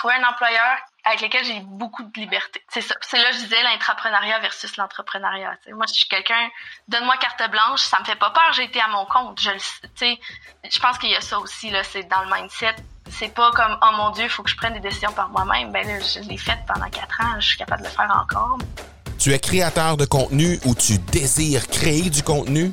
trouvé un employeur avec lequel j'ai beaucoup de liberté. C'est ça. C'est là je disais l'intrapreneuriat versus l'entrepreneuriat. Moi, je suis quelqu'un, donne-moi carte blanche, ça me fait pas peur, j'ai été à mon compte. Je je pense qu'il y a ça aussi, là, c'est dans le mindset. C'est pas comme, oh mon Dieu, il faut que je prenne des décisions par moi-même. Ben là, je l'ai fait pendant quatre ans, je suis capable de le faire encore. Tu es créateur de contenu ou tu désires créer du contenu?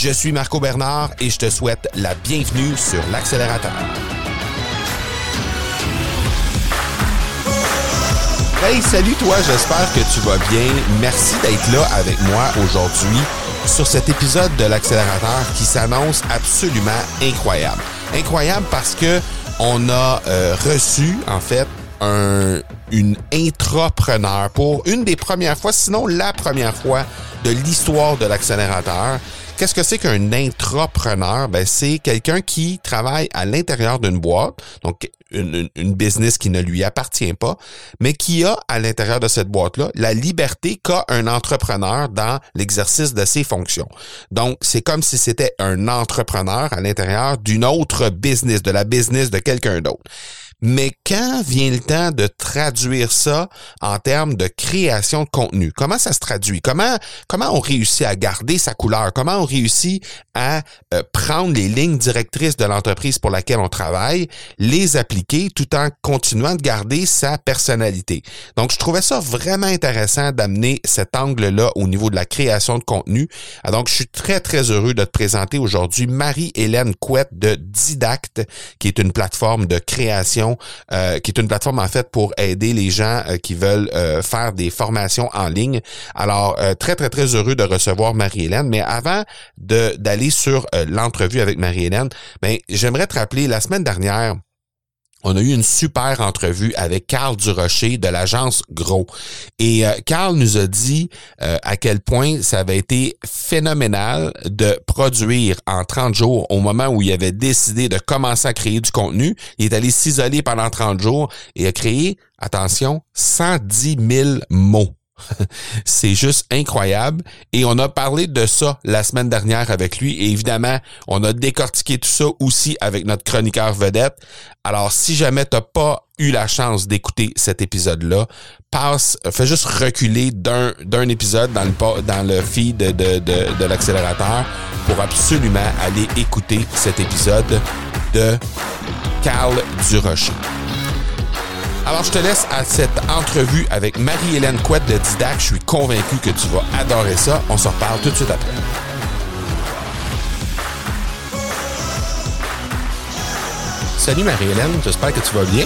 Je suis Marco Bernard et je te souhaite la bienvenue sur l'accélérateur. Hey, salut toi, j'espère que tu vas bien. Merci d'être là avec moi aujourd'hui sur cet épisode de l'accélérateur qui s'annonce absolument incroyable. Incroyable parce que on a euh, reçu en fait un, une intrapreneur pour une des premières fois, sinon la première fois de l'histoire de l'accélérateur. Qu'est-ce que c'est qu'un intrapreneur? Ben, c'est quelqu'un qui travaille à l'intérieur d'une boîte, donc une, une, business qui ne lui appartient pas, mais qui a à l'intérieur de cette boîte-là la liberté qu'a un entrepreneur dans l'exercice de ses fonctions. Donc, c'est comme si c'était un entrepreneur à l'intérieur d'une autre business, de la business de quelqu'un d'autre. Mais quand vient le temps de traduire ça en termes de création de contenu, comment ça se traduit? Comment, comment on réussit à garder sa couleur? Comment on réussit à euh, prendre les lignes directrices de l'entreprise pour laquelle on travaille, les appliquer tout en continuant de garder sa personnalité? Donc, je trouvais ça vraiment intéressant d'amener cet angle-là au niveau de la création de contenu. Ah, donc, je suis très, très heureux de te présenter aujourd'hui Marie-Hélène Couette de Didacte, qui est une plateforme de création euh, qui est une plateforme en fait pour aider les gens euh, qui veulent euh, faire des formations en ligne. Alors très très très heureux de recevoir Marie-Hélène, mais avant d'aller sur l'entrevue avec Marie-Hélène, ben j'aimerais te rappeler la semaine dernière on a eu une super entrevue avec Carl Durocher de l'agence Gros. Et euh, Carl nous a dit euh, à quel point ça avait été phénoménal de produire en 30 jours au moment où il avait décidé de commencer à créer du contenu. Il est allé s'isoler pendant 30 jours et a créé, attention, 110 000 mots. c'est juste incroyable. Et on a parlé de ça la semaine dernière avec lui. Et évidemment, on a décortiqué tout ça aussi avec notre chroniqueur vedette. Alors, si jamais t'as pas eu la chance d'écouter cet épisode-là, passe, fais juste reculer d'un, d'un épisode dans le, dans le feed de, de, de l'accélérateur pour absolument aller écouter cet épisode de Carl Durocher. Alors, je te laisse à cette entrevue avec Marie-Hélène Couette de Didac. Je suis convaincu que tu vas adorer ça. On se reparle tout de suite après. Salut Marie-Hélène, j'espère que tu vas bien.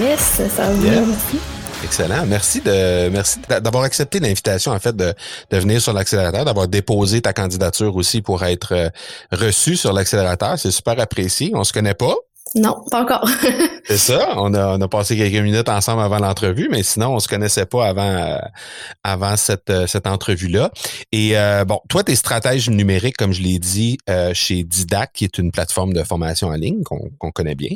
Yes, ça va bien, merci. Excellent. Merci de merci d'avoir accepté l'invitation en fait de, de venir sur l'accélérateur, d'avoir déposé ta candidature aussi pour être euh, reçu sur l'accélérateur. C'est super apprécié. On se connaît pas, non, pas encore. c'est ça. On a, passé quelques minutes ensemble avant l'entrevue, mais sinon, on se connaissait pas avant, euh, avant cette, euh, cette entrevue-là. Et euh, bon, toi, tu es stratège numérique, comme je l'ai dit, chez Didac, qui est une plateforme de formation en ligne qu'on connaît bien.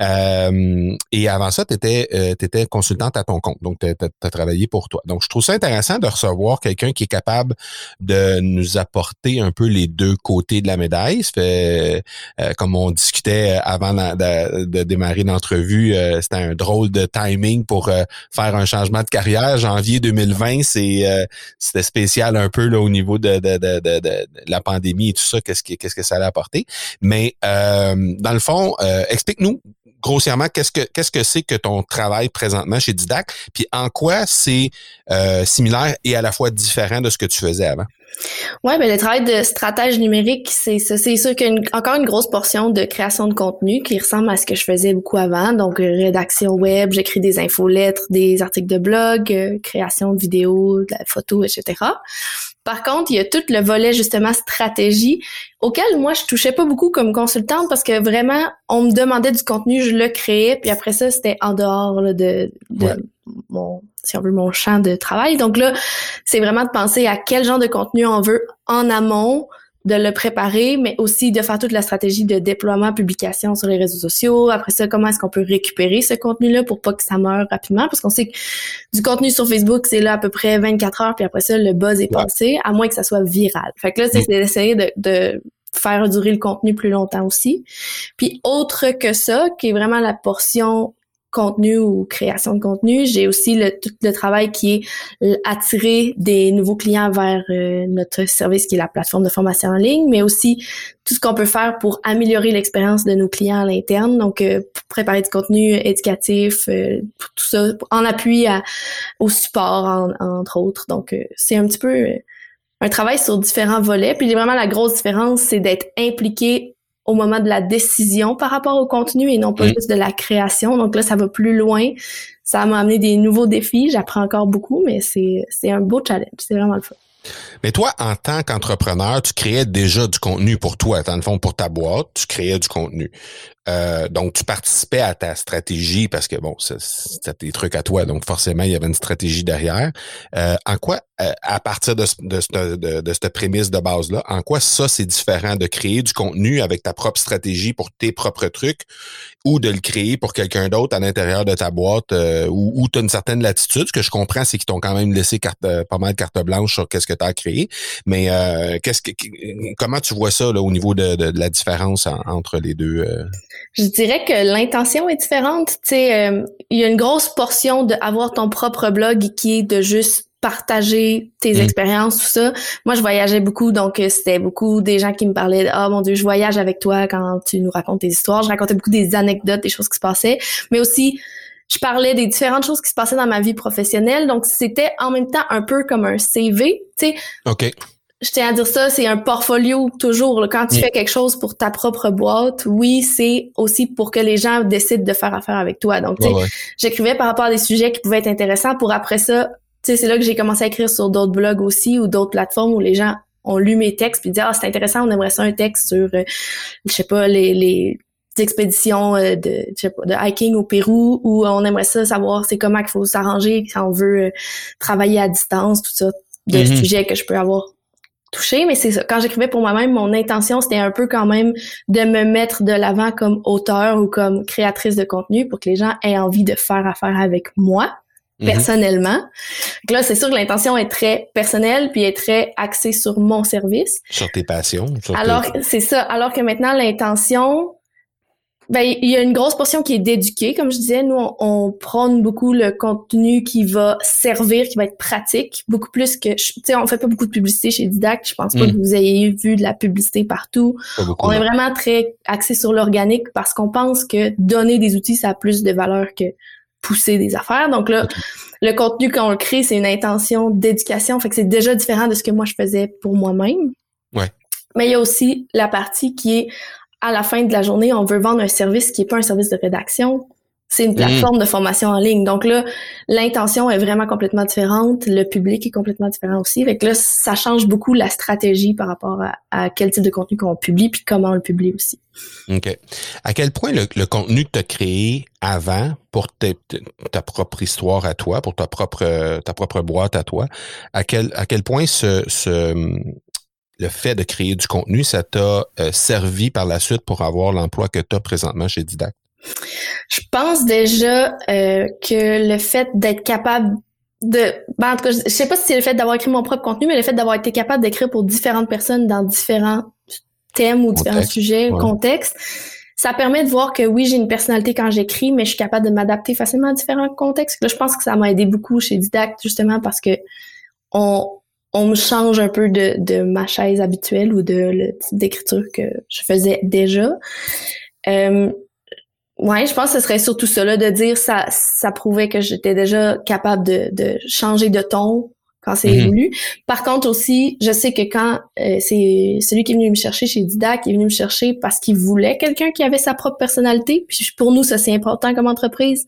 et avant ça, tu étais, consultante à ton compte. Donc, tu as, travaillé pour toi. Donc, je trouve ça intéressant de recevoir quelqu'un qui est capable de nous apporter un peu les deux côtés de la médaille. Comme on discutait avant de, démarrer l'entrevue. Euh, c'était un drôle de timing pour euh, faire un changement de carrière. Janvier 2020, c'est euh, c'était spécial un peu là au niveau de, de, la pandémie et tout ça. Qu'est-ce que qu'est-ce que ça allait apporter Mais dans le fond, explique-nous grossièrement qu'est-ce que qu'est-ce que c'est que ton travail présentement chez Didac, puis en quoi c'est similaire et à la fois différent de ce que tu faisais avant? Ouais, ben le travail de stratège numérique, c'est. C'est sûr qu'il y a encore une grosse portion de création de contenu qui ressemble à ce que je faisais beaucoup avant. Donc, euh, rédaction web, j'écris des infolettres, des articles de blog, euh, création de vidéos, de la photo, etc. Par contre, il y a tout le volet justement stratégie auquel moi je touchais pas beaucoup comme consultante parce que vraiment on me demandait du contenu, je le créais, puis après ça c'était en dehors de, de mon, si on veut, mon champ de travail. Donc là, c'est vraiment de penser à quel genre de contenu on veut en amont, de le préparer, mais aussi de faire toute la stratégie de déploiement, publication sur les réseaux sociaux. Après ça, comment est-ce qu'on peut récupérer ce contenu-là pour pas que ça meure rapidement? Parce qu'on sait que du contenu sur Facebook, c'est là à peu près 24 heures, puis après ça, le buzz est passé, à moins que ça soit viral. Fait que là, c'est mm. d'essayer de, de faire durer le contenu plus longtemps aussi. Puis autre que ça, qui est vraiment la portion contenu ou création de contenu. J'ai aussi le, tout le travail qui est attirer des nouveaux clients vers euh, notre service qui est la plateforme de formation en ligne, mais aussi tout ce qu'on peut faire pour améliorer l'expérience de nos clients à l'interne. Donc, euh, préparer du contenu éducatif, euh, tout ça en appui à, au support, entre autres. Donc, c'est un petit peu un travail sur différents volets. Puis vraiment, la grosse différence, c'est d'être impliqué au moment de la décision par rapport au contenu et non pas mm. juste de la création. Donc là, ça va plus loin. Ça m'a amené des nouveaux défis. J'apprends encore beaucoup, mais c'est, c'est un beau challenge. C'est vraiment le fun. Mais toi, en tant qu'entrepreneur, tu créais déjà du contenu pour toi, dans le fond, pour ta boîte, tu créais du contenu. Euh, donc, tu participais à ta stratégie parce que, bon, c'était des trucs à toi, donc forcément, il y avait une stratégie derrière. Euh, en quoi, euh, à partir de, de, cette prémisse de base-là, en quoi ça, c'est différent de créer du contenu avec ta propre stratégie pour tes propres trucs ou de le créer pour quelqu'un d'autre à l'intérieur de ta boîte où, où tu as une certaine latitude? Ce que je comprends, c'est qu'ils t'ont quand même laissé carte, pas mal de carte blanche sur qu'est-ce que tu as créé. Mais qu'est-ce que, comment tu vois ça là, au niveau de, de, la différence entre les deux? Je dirais que l'intention est différente. Euh, il y a une grosse portion de avoir ton propre blog qui est de juste partager tes mm. expériences, tout ça. Moi, je voyageais beaucoup, donc euh, c'était beaucoup des gens qui me parlaient de « Ah, mon Dieu, je voyage avec toi quand tu nous racontes tes histoires. » Je racontais beaucoup des anecdotes, des choses qui se passaient, mais aussi je parlais des différentes choses qui se passaient dans ma vie professionnelle. Donc, c'était en même temps un peu comme un CV, tu sais. OK je tiens à dire ça, c'est un portfolio toujours. Quand tu fais quelque chose pour ta propre boîte, oui, c'est aussi pour que les gens décident de faire affaire avec toi. Donc, tu sais, j'écrivais par rapport à des sujets qui pouvaient être intéressants pour après ça, c'est là que j'ai commencé à écrire sur d'autres blogs aussi ou d'autres plateformes où les gens ont lu mes textes puis disent ah c'est intéressant, on aimerait ça un texte sur, euh, je sais pas les les expéditions euh, de je sais pas, de hiking au Pérou ou on aimerait ça savoir c'est comment qu'il faut s'arranger si on veut euh, travailler à distance tout ça des mm-hmm. sujets que je peux avoir touché, mais c'est ça. Quand j'écrivais pour moi-même, mon intention, c'était un peu quand même de me mettre de l'avant comme auteur ou comme créatrice de contenu pour que les gens aient envie de faire affaire avec moi. Personnellement. Donc là, c'est sûr que l'intention est très personnelle puis est très axée sur mon service. Sur tes passions. Alors, c'est ça. Alors que maintenant, l'intention, ben, il y a une grosse portion qui est d'éduquer, comme je disais. Nous, on, prône beaucoup le contenu qui va servir, qui va être pratique, beaucoup plus que, tu sais, on fait pas beaucoup de publicité chez Didact. Je pense pas mm. que vous ayez vu de la publicité partout. on est vraiment très axé sur l'organique parce qu'on pense que donner des outils, ça a plus de valeur que pousser des affaires. Donc là, le contenu qu'on crée, c'est une intention d'éducation. Fait que c'est déjà différent de ce que moi je faisais pour moi-même. Ouais. Mais il y a aussi la partie qui est à la fin de la journée, on veut vendre un service qui est pas un service de rédaction. C'est une plateforme mm. de formation en ligne. Donc là, l'intention est vraiment complètement différente. Le public est complètement différent aussi. Fait que là, ça change beaucoup la stratégie par rapport à, quel type de contenu qu'on publie puis comment on le publie aussi. OK. À quel point le, contenu que tu as créé avant pour ta propre histoire à toi, pour ta propre ta propre boîte à toi, à quel à quel point ce, ce le fait de créer du contenu, ça t'a euh, servi par la suite pour avoir l'emploi que tu as présentement chez Didact? Je pense déjà euh, que le fait d'être capable de ben, en tout cas, je sais pas si c'est le fait d'avoir écrit mon propre contenu, mais le fait d'avoir été capable d'écrire pour différentes personnes dans différents thèmes ou différents sujets, contextes, ça permet de voir que oui, j'ai une personnalité quand j'écris, mais je suis capable de m'adapter facilement à différents contextes. Là, je pense que ça m'a aidé beaucoup chez Didact, justement parce que on, on me change un peu de, de ma chaise habituelle ou de le type d'écriture que je faisais déjà. Euh, ouais, je pense que ce serait surtout là, de dire ça, ça prouvait que j'étais déjà capable de, de changer de ton quand c'est voulu. Par contre aussi, je sais que quand euh, c'est celui qui est venu me chercher chez Didac, qui est venu me chercher parce qu'il voulait quelqu'un qui avait sa propre personnalité. Puis pour nous, ça c'est important comme entreprise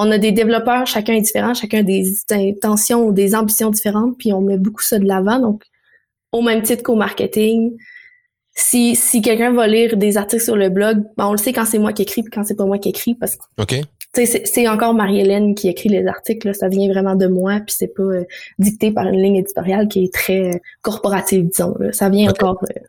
on a des développeurs, chacun est différent, chacun a des intentions ou des ambitions différentes, puis on met beaucoup ça de l'avant. Donc, au même titre qu'au marketing, si, si quelqu'un va lire des articles sur le blog, ben on le sait quand c'est moi qui écris puis quand c'est pas moi qui écris parce que. C'est encore Marie-Hélène qui écrit les articles, ça vient vraiment de moi, puis c'est pas euh, dicté par une ligne éditoriale qui est très euh, corporative, disons. Ça vient encore, euh,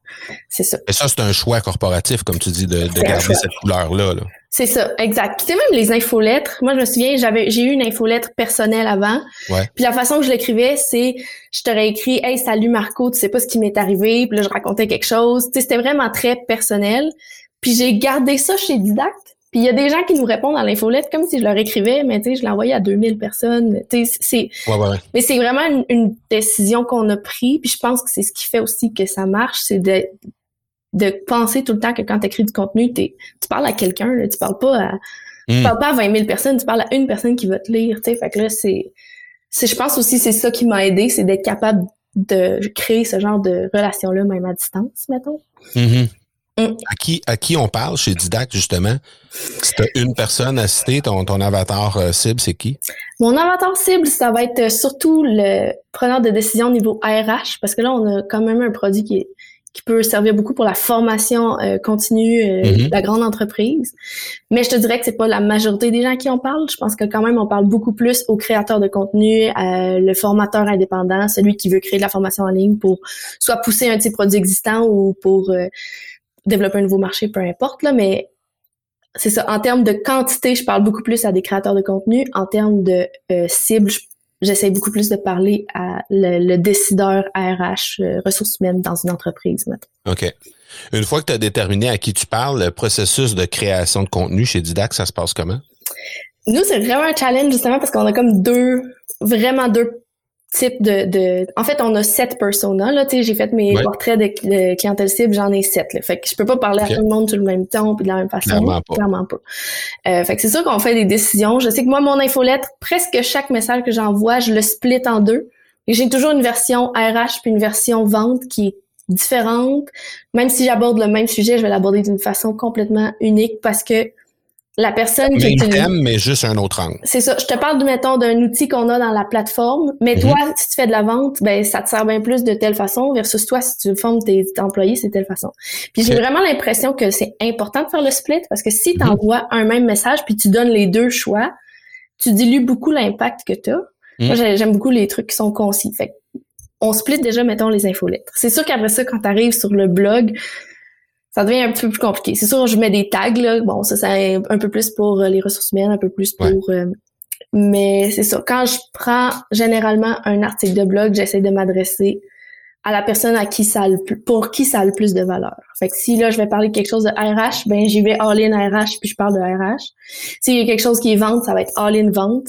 c'est ça. Et ça, c'est un choix corporatif, comme tu dis, de, de garder cette couleur-là. Là. C'est ça, exact. Puis même les infolettres. Moi, je me souviens, j'avais, j'ai eu une infolettre personnelle avant. Ouais. Puis la façon que je l'écrivais, c'est, je t'aurais écrit, hey, salut Marco, tu sais pas ce qui m'est arrivé. Puis là, je racontais quelque chose. Tu sais, c'était vraiment très personnel. Puis j'ai gardé ça chez Didacte. Puis il y a des gens qui nous répondent dans l'infolette comme si je leur écrivais, mais tu sais, je l'envoyais à 2000 personnes. Tu sais, c'est, ouais, ouais. mais c'est vraiment une, une décision qu'on a prise. Puis je pense que c'est ce qui fait aussi que ça marche, c'est de de penser tout le temps que quand tu écris du contenu, tu parles à quelqu'un, tu parles pas à tu parles pas à 20 000 personnes, tu parles à une personne qui va te lire, tu sais. Fait que là, c'est, c'est, je pense aussi c'est ça qui m'a aidé, c'est d'être capable de créer ce genre de relation-là, même à distance, mettons. Mm-hmm. Mm. À qui, à qui on parle chez Didact, justement? Si tu une personne à citer, ton, ton avatar euh, cible, c'est qui? Mon avatar cible, ça va être surtout le preneur de décision au niveau RH, parce que là, on a quand même un produit qui est qui peut servir beaucoup pour la formation euh, continue euh, Mm-hmm. de la grande entreprise. Mais je te dirais que c'est pas la majorité des gens qui en parlent. Je pense que quand même on parle beaucoup plus aux créateurs de contenu, euh, le formateur indépendant, celui qui veut créer de la formation en ligne pour soit pousser un petit produit existant ou pour euh, développer un nouveau marché, peu importe là. Mais c'est ça. En termes de quantité, je parle beaucoup plus à des créateurs de contenu. En termes de euh, cible, je j'essaie beaucoup plus de parler à le, le décideur RH, euh, ressources humaines dans une entreprise. Maintenant. OK. Une fois que tu as déterminé à qui tu parles, le processus de création de contenu chez Didac, ça se passe comment? Nous, c'est vraiment un challenge justement parce qu'on a comme deux, vraiment deux types de, de... En fait, on a sept personas. Là, tu sais, j'ai fait mes Ouais. portraits de, de clientèle cible, j'en ai sept. Là. Fait que je peux pas parler à tout le monde sur le même ton puis de la même façon. Clairement pas. Clairement pas. Euh, fait que c'est sûr qu'on fait des décisions. Je sais que moi, mon infolettre, presque chaque message que j'envoie, je le split en deux. Et j'ai toujours une version RH puis une version vente qui est différente. Même si j'aborde le même sujet, je vais l'aborder d'une façon complètement unique parce que la personne qui Même utilise- thème, mais juste un autre angle. c'est ça. Je te parle, mettons, d'un outil qu'on a dans la plateforme, mais Mhm. toi, si tu fais de la vente, ben ça te sert bien plus de telle façon versus toi, si tu formes tes employés, c'est de telle façon. Puis j'ai vraiment l'impression que c'est important de faire le split parce que si tu Mhm. envoies un même message puis tu donnes les deux choix, tu dilues beaucoup l'impact que tu as. Mhm. Moi, j'ai- j'aime beaucoup les trucs qui sont concis. Fait que on split déjà, mettons, les infolettres. C'est sûr qu'après ça, quand tu arrives sur le blog, ça devient un petit peu plus compliqué. C'est sûr, je mets des tags, là. Bon, ça, c'est un peu plus pour euh, les ressources humaines, un peu plus pour... Ouais. euh, mais c'est ça. Quand je prends généralement un article de blog, j'essaie de m'adresser à la personne à qui ça a le plus, pour qui ça a le plus de valeur. Fait que si là, je vais parler de quelque chose de RH, ben j'y vais all-in RH, puis je parle de RH. S'il y a quelque chose qui est vente, ça va être all-in vente.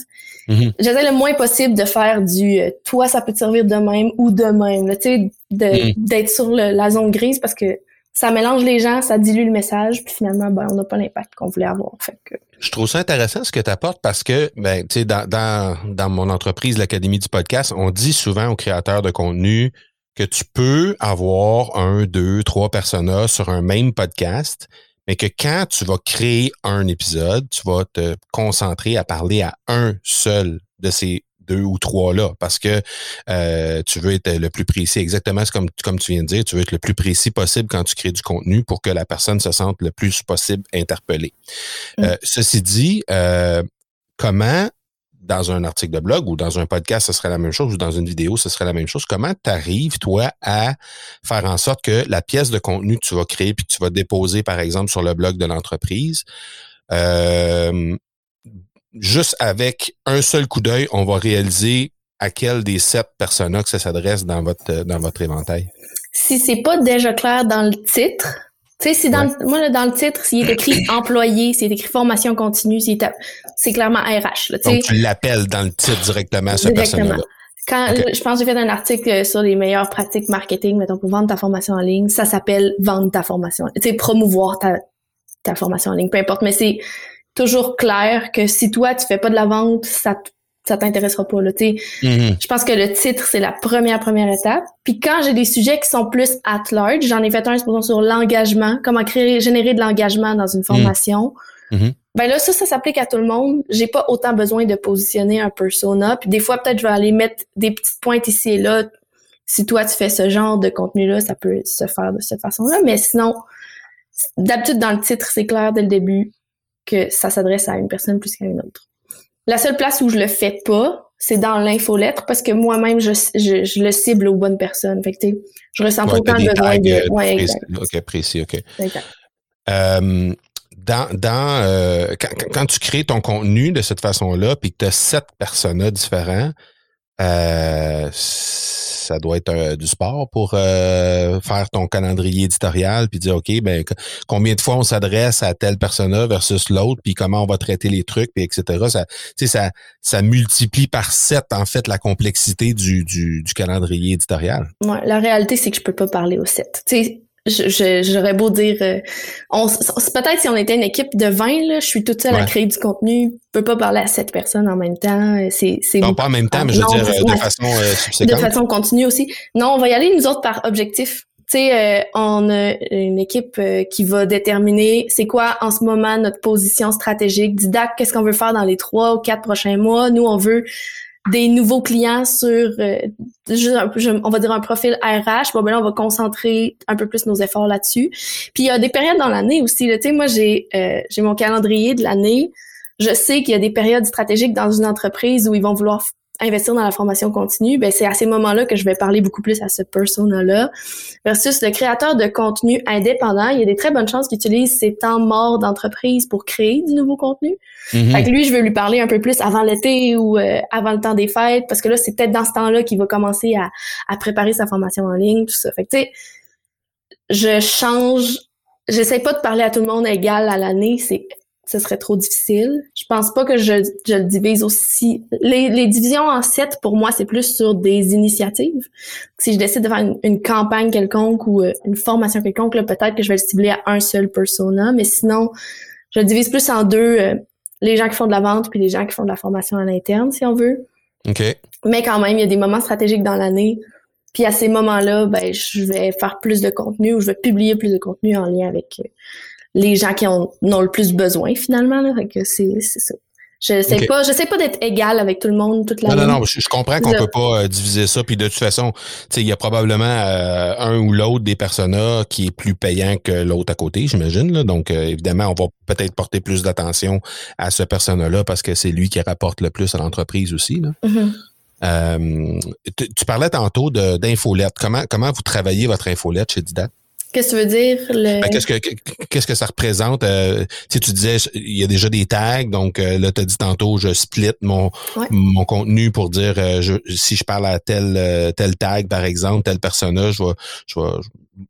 Mhm. J'essaie le moins possible de faire du euh, toi, ça peut te servir de même ou de même. Tu sais, Mhm. d'être sur le- la zone grise parce que ça mélange les gens, ça dilue le message, puis finalement, ben, on n'a pas l'impact qu'on voulait avoir. Fait que, Je trouve ça intéressant ce que tu apportes parce que, ben, tu sais, dans, dans, dans mon entreprise, l'Académie du podcast, on dit souvent aux créateurs de contenu que tu peux avoir un, deux, trois personas sur un même podcast, mais que quand tu vas créer un épisode, tu vas te concentrer à parler à un seul de ces deux ou trois-là parce que euh, tu veux être le plus précis. Exactement comme, comme tu viens de dire, tu veux être le plus précis possible quand tu crées du contenu pour que la personne se sente le plus possible interpellée. Mm. Euh, ceci dit, euh, comment dans un article de blog ou dans un podcast, ce serait la même chose, ou dans une vidéo, ce serait la même chose. Comment tu arrives, toi, à faire en sorte que la pièce de contenu que tu vas créer puis que tu vas déposer, par exemple, sur le blog de l'entreprise, euh, juste avec un seul coup d'œil, on va réaliser à quel des sept personas que ça s'adresse dans votre dans votre éventail. si c'est pas déjà clair dans le titre, tu sais, si dans le- moi, dans le titre, s'il est écrit employé, s'il est écrit formation continue, à- c'est clairement RH, là. Donc, tu l'appelles dans le titre directement, ce Directement. persona-là. Quand je pense que j'ai fait un article sur les meilleures pratiques marketing, mettons pour vendre ta formation en ligne, ça s'appelle vendre ta formation, tu sais promouvoir ta ta formation en ligne, peu importe, mais c'est toujours clair que si toi tu fais pas de la vente, ça ça t'intéressera pas là, tu. Mhm. Je pense que le titre c'est la première première étape. Puis quand j'ai des sujets qui sont plus at large, j'en ai fait un sur l'engagement, comment créer générer de l'engagement dans une formation. Mhm. Ben là, ça, ça s'applique à tout le monde. J'ai pas autant besoin de positionner un persona. Puis des fois, peut-être, je vais aller mettre des petites pointes ici et là. Si toi, tu fais ce genre de contenu-là, ça peut se faire de cette façon-là. Mais sinon, d'habitude, dans le titre, c'est clair dès le début. Que ça s'adresse à une personne plus qu'à une autre. La seule place où je le fais pas, c'est dans l'infolettre parce que moi-même, je, je, le cible aux bonnes personnes. Fait que, je ressens autant de besoin de. Euh, ouais, précis. OK, précis, OK. Euh, dans, dans euh, quand, quand, tu crées ton contenu de cette façon-là, puis que tu as sept personas différents, euh, ça doit être euh, du sport pour euh, faire ton calendrier éditorial puis dire OK ben combien de fois on s'adresse à telle personne versus l'autre puis comment on va traiter les trucs puis etc ça ça ça multiplie par sept en fait la complexité du, du, du calendrier éditorial. Ouais, la réalité c'est que je peux pas parler aux sept. Tu sais j'aurais beau dire euh, on peut-être si on était une équipe de 20 là, je suis toute seule à créer du contenu, je peux pas parler à sept personnes en même temps, euh, c'est c'est pas en même temps, mais je veux dire euh, de façon De façon continue aussi. Non, on va y aller nous autres par objectif. Tu sais, on a une équipe qui va déterminer c'est quoi en ce moment notre position stratégique. Didac, qu'est-ce qu'on veut faire dans les trois ou quatre prochains mois. Nous, on veut des nouveaux clients sur euh, on va dire un profil RH, bon ben là on va concentrer un peu plus nos efforts là-dessus. Puis il y a des périodes dans l'année aussi, tu sais moi j'ai euh, j'ai mon calendrier de l'année. Je sais qu'il y a des périodes stratégiques dans une entreprise où ils vont vouloir investir dans la formation continue, ben c'est à ces moments-là que je vais parler beaucoup plus à ce persona-là. Versus le créateur de contenu indépendant, il y a des très bonnes chances qu'il utilise ses temps morts d'entreprise pour créer du nouveau contenu. Mm-hmm. Fait que lui, je veux lui parler un peu plus avant l'été ou euh, avant le temps des fêtes, parce que là, c'est peut-être dans ce temps-là qu'il va commencer à, à préparer sa formation en ligne, tout ça. Fait que tu sais, je change j'essaie pas de parler à tout le monde égal à l'année, c'est ce serait trop difficile. Je pense pas que je, je le divise aussi. Les, les, divisions en sept, pour moi, c'est plus sur des initiatives. Si je décide de faire une, campagne quelconque ou euh, une formation quelconque, peut-être que je vais le cibler à un seul persona, mais sinon, je le divise plus en deux, euh, les gens qui font de la vente puis les gens qui font de la formation à l'interne, si on veut. OK. Mais quand même, il y a des moments stratégiques dans l'année. Puis à ces moments-là, ben, je vais faire plus de contenu ou je vais publier plus de contenu en lien avec euh, les gens qui en ont, le plus besoin finalement. Là. Fait que c'est, ça. Je sais pas, pas d'être égal avec tout le monde toute la Non, non, non, je, comprends qu'on peut pas euh, diviser ça. Puis de toute façon, il y a probablement euh, un ou l'autre des personas qui est plus payant que l'autre à côté, j'imagine. Donc, euh, évidemment, on va peut-être porter plus d'attention à ce persona-là parce que c'est lui qui rapporte le plus à l'entreprise aussi. Là. Mm-hmm. tu, parlais tantôt d'infolette. Comment, comment vous travaillez votre infolette chez Didat? Qu'est-ce que tu veux dire? Le... Ben, qu'est-ce que qu'est-ce que ça représente? Euh, tu disais il y a déjà des tags, donc euh, là, tu as dit tantôt, je split mon mon contenu pour dire euh, je, si je parle à tel euh, tel tag, par exemple, tel personnage, je vais, je vais,